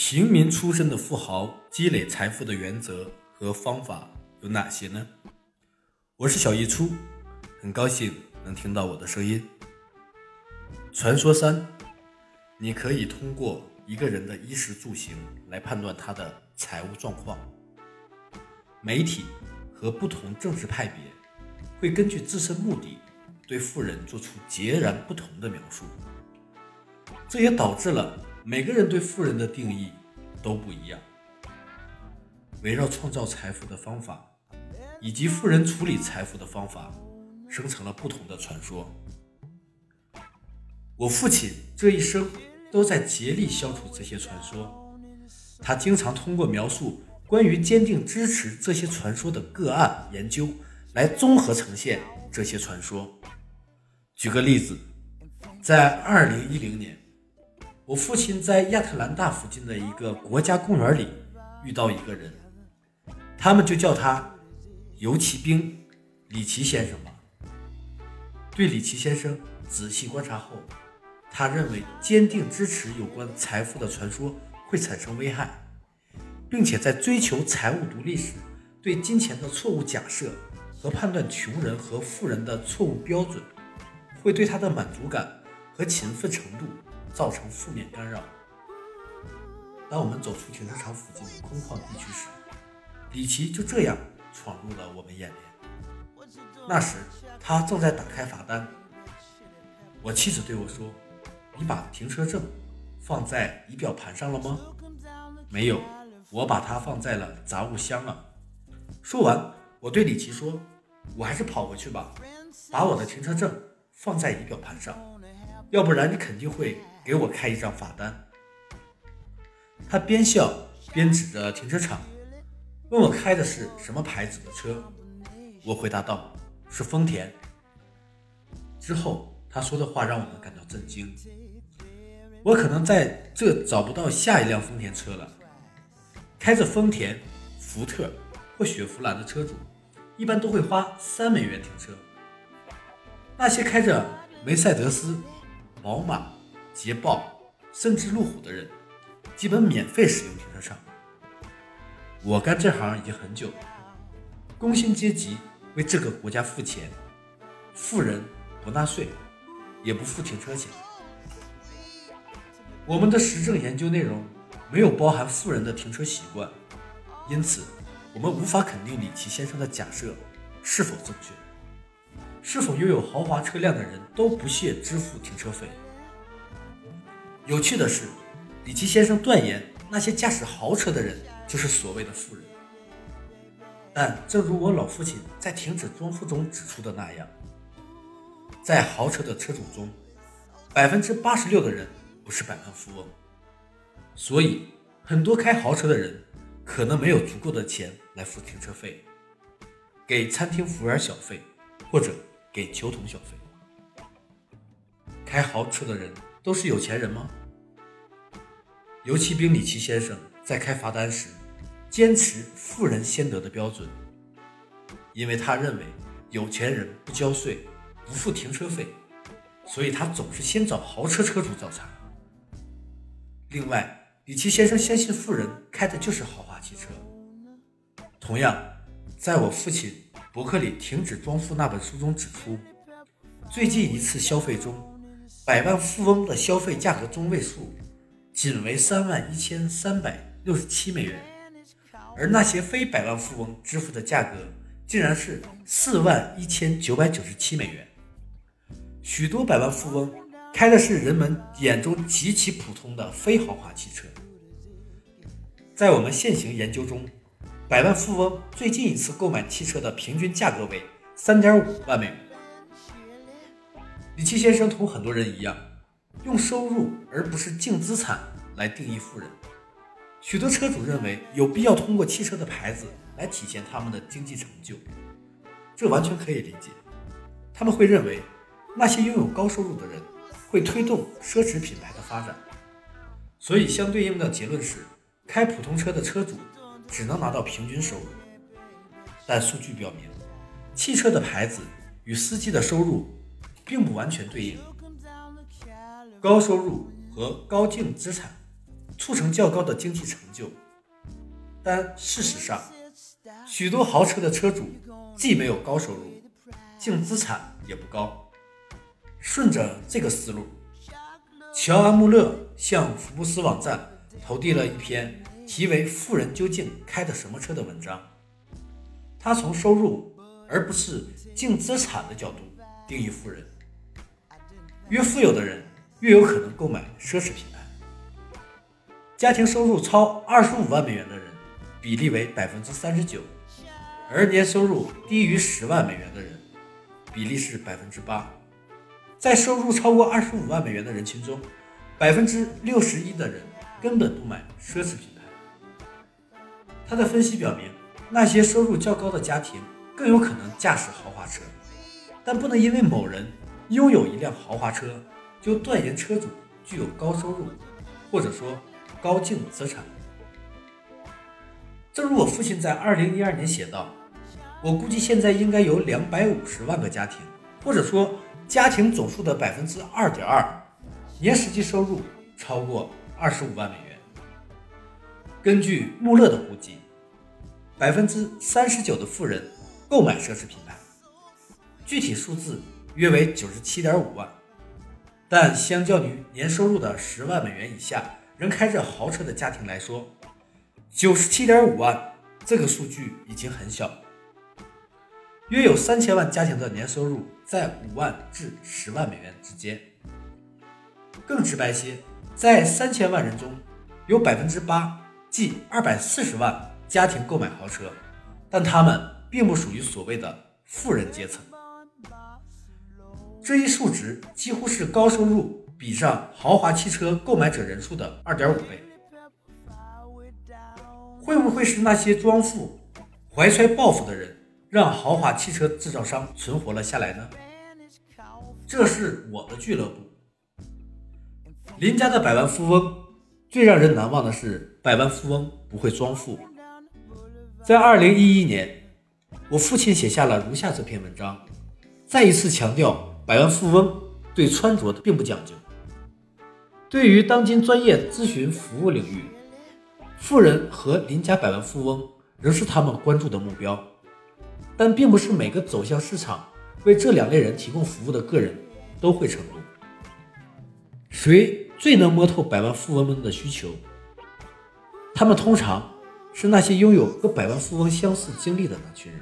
平民出身的富豪积累财富的原则和方法有哪些呢？我是小易初，很高兴能听到我的声音。传说三，你可以通过一个人的衣食住行来判断他的财务状况。媒体和不同政治派别会根据自身目的，对富人做出截然不同的描述，这也导致了。每个人对富人的定义都不一样，围绕创造财富的方法以及富人处理财富的方法，生成了不同的传说。我父亲这一生都在竭力消除这些传说，他经常通过描述关于坚定支持这些传说的个案研究，来综合呈现这些传说。举个例子，在二零一零年。我父亲在亚特兰大附近的一个国家公园里遇到一个人，他们就叫他游骑兵里奇先生吧。对里奇先生仔细观察后，他认为坚定支持有关财富的传说会产生危害，并且在追求财务独立时，对金钱的错误假设和判断穷人和富人的错误标准，会对他的满足感和勤奋程度。造成负面干扰。当我们走出停车场附近的空旷地区时，李奇就这样闯入了我们眼帘。那时他正在打开罚单。我妻子对我说：“你把停车证放在仪表盘上了吗？”“没有，我把它放在了杂物箱了。”说完，我对李奇说：“我还是跑回去吧，把我的停车证放在仪表盘上，要不然你肯定会。”给我开一张罚单。他边笑边指着停车场，问我开的是什么牌子的车。我回答道：“是丰田。”之后他说的话让我们感到震惊。我可能在这找不到下一辆丰田车了。开着丰田、福特或雪佛兰的车主，一般都会花三美元停车。那些开着梅赛德斯、宝马。捷豹甚至路虎的人，基本免费使用停车场。我干这行已经很久了，工薪阶级为这个国家付钱，富人不纳税，也不付停车钱。我们的实证研究内容没有包含富人的停车习惯，因此我们无法肯定李奇先生的假设是否正确。是否拥有豪华车辆的人都不屑支付停车费？有趣的是，李奇先生断言那些驾驶豪车的人就是所谓的富人。但正如我老父亲在停止装富中指出的那样，在豪车的车主中，百分之八十六的人不是百万富翁。所以，很多开豪车的人可能没有足够的钱来付停车费，给餐厅服务员小费，或者给球童小费。开豪车的人。都是有钱人吗？游骑兵里奇先生在开罚单时，坚持富人先得的标准，因为他认为有钱人不交税、不付停车费，所以他总是先找豪车车主找茬。另外，里奇先生相信富人开的就是豪华汽车。同样，在我父亲伯克里停止装富那本书中指出，最近一次消费中。百万富翁的消费价格中位数仅为三万一千三百六十七美元，而那些非百万富翁支付的价格竟然是四万一千九百九十七美元。许多百万富翁开的是人们眼中极其普通的非豪华汽车。在我们现行研究中，百万富翁最近一次购买汽车的平均价格为三点五万美元。李奇先生同很多人一样，收入而不是净资产来定义富人。许多车主认为有必要通过汽车的牌子来体现他们的经济成就，这完全可以理解。他们会认为那些拥有高收入的人会推动奢侈品牌的发展，所以相对应的结论是，开普通车的车主只能拿到平均收入。但数据表明，汽车的牌子与司机的收入。并不完全对应，高收入和高净资产促成较高的经济成就。但事实上，许多豪车的车主既没有高收入，净资产也不高。顺着这个思路，乔安·穆勒向福布斯网站投递了一篇题为《富人究竟开的什么车》的文章。他从收入而不是净资产的角度定义富人。越富有的人越有可能购买奢侈品牌。家庭收入超二十五万美元的人比例为百分之三十九，而年收入低于十万美元的人比例是百分之八。在收入超过二十五万美元的人群中，百分之六十一的人根本不买奢侈品牌。他的分析表明，那些收入较高的家庭更有可能驾驶豪华车，但不能因为某人拥有一辆豪华车，就断言车主具有高收入，或者说高净资产。正如我父亲在二零一二年写道：“我估计现在应该有两百五十万个家庭，或者说。”家庭总数的百分之二点二，年实际收入超过二十五万美元。根据穆勒的估计，百分之三十九的富人购买奢侈品牌，具体数字约为九十七点五万。但相较于年收入的十万美元以下仍开着豪车的家庭来说，九十七点五万这个数据已经很小。约有三千万家庭的年收入在五万至十万美元之间。更直白些，在三千万人中，有百分之八，即二百四十万家庭购买豪车，但他们并不属于所谓的富人阶层。这一数值几乎是高收入比上豪华汽车购买者人数的二点五倍。会不会是那些装富、怀揣抱负的人？让豪华汽车制造商存活了下来呢？这是我的俱乐部。林家的百万富翁最让人难忘的是，百万富翁不会装富。在二零一一年，我父亲写下了如下这篇文章，再一次强调百万富翁对穿着并不讲究。对于当今专业咨询服务领域，富人和邻家百万富翁仍是他们关注的目标。但并不是每个走向市场为这两类人提供服务的个人都会成功。谁最能摸透百万富翁们的需求？他们通常是那些拥有和百万富翁相似经历的那群人。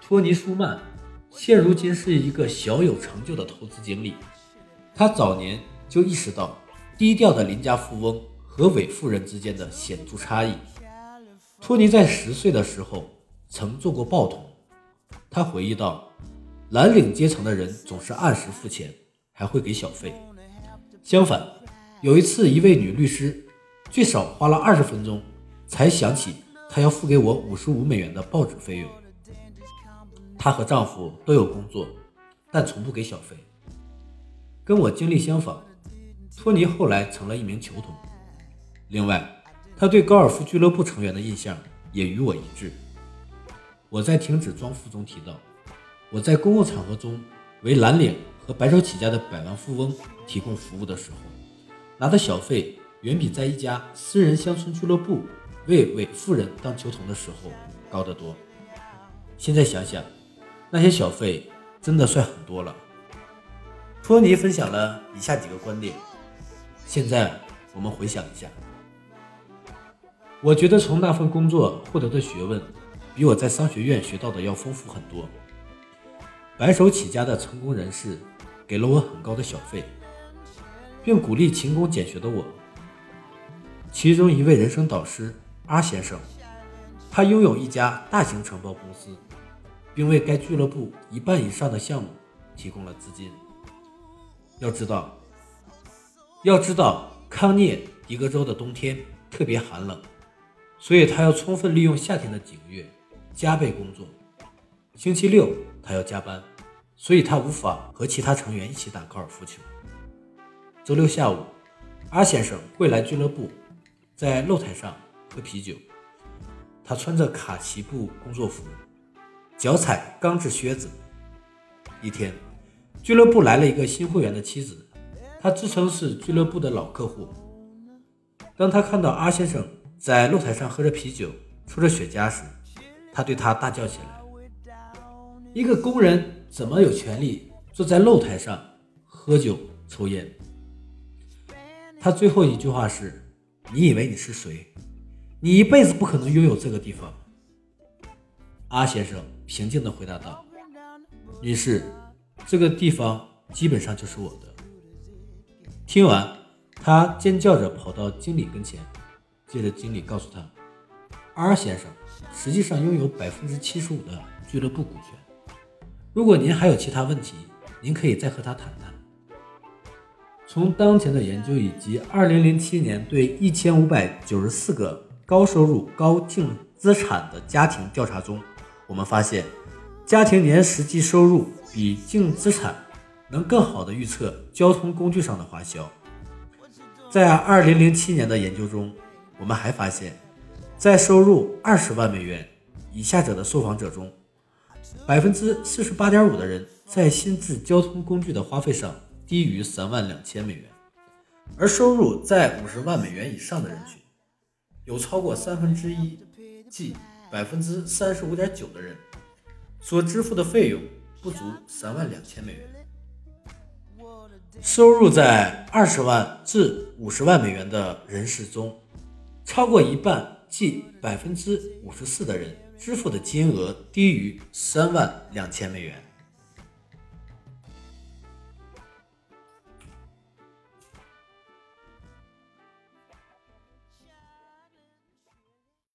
托尼·舒曼现如今是一个小有成就的投资经理，他早年就意识到低调的邻家富翁和伪富人之间的显著差异。托尼在十岁的时候。曾做过报童，他回忆道：“蓝领阶层的人总是按时付钱，还会给小费。相反，有一次，一位女律师最少花了二十分钟才想起她要付给我五十五美元的报纸费用。她和丈夫都有工作，但从不给小费。跟我经历相仿，托尼后来成了一名球童。另外，他对高尔夫俱乐部成员的印象也与我一致。”我在停止装富中提到，我在公共场合中为蓝领和白手起家的百万富翁提供服务的时候，拿的小费远比在一家私人乡村俱乐部为伪富人当球童的时候高得多。现在想想，那些小费真的算很多了。托尼分享了以下几个观点，现在我们回想一下，我觉得从那份工作获得的学问。比我在商学院学到的要丰富很多。白手起家的成功人士给了我很高的小费，并鼓励勤工俭学的我。其中一位人生导师阿先生，他拥有一家大型承包公司，并为该俱乐部一半以上的项目提供了资金。要知道，要知道，康涅狄格州的冬天特别寒冷，所以他要充分利用夏天的几个月。加倍工作，星期六他要加班，所以他无法和其他成员一起打高尔夫球。周六下午，阿先生会来俱乐部，在露台上喝啤酒。他穿着卡其布工作服，脚踩钢制靴子。一天，俱乐部来了一个新会员的妻子，他自称是俱乐部的老客户，当他看到阿先生在露台上喝着啤酒、抽着雪茄时，他对他大叫起来：“一个工人怎么有权利坐在露台上喝酒抽烟？”他最后一句话是：“你以为你是谁？你一辈子不可能拥有这个地方。”阿先生平静地回答道：“女士，这个地方基本上就是我的。”听完。他尖叫着跑到经理跟前，接着经理告诉他：“R 先生实际上拥有百分之七十五的俱乐部股权。如果您还有其他问题，您可以再和他谈谈。”从当前的研究以及2007年对1594个高收入高净资产的家庭调查中，我们发现，家庭年实际收入比净资产能更好地预测交通工具上的花销。在2007年的研究中，我们还发现，在收入20万美元以下者的受访者中，百分之四十八点五的人在新制交通工具的花费上低于三万两千美元，而收入在五十万美元以上的人群，有超过三分之一，即百分之三十五点九的人，所支付的费用不足三万两千美元。收入在二十万至五十万美元的人士中，超过一半，即百分之五十四的人支付的金额低于三万两千美元。